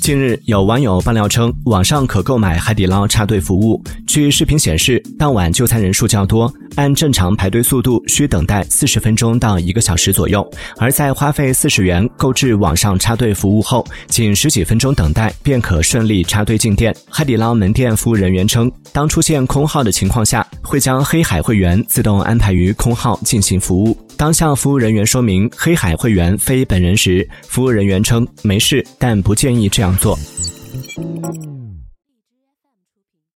近日，有网友爆料称，网上可购买海底捞插队服务。据视频显示，当晚就餐人数较多，按正常排队速度需等待四十分钟到一个小时左右。而在花费四十元购置网上插队服务后，仅十几分钟等待便可顺利插队进店。海底捞门店服务人员称，当出现空号的情况下，会将黑海会员自动安排于空号进行服务。当向服务人员说明黑海会员非本人时，服务人员称没事，但不建议这样做。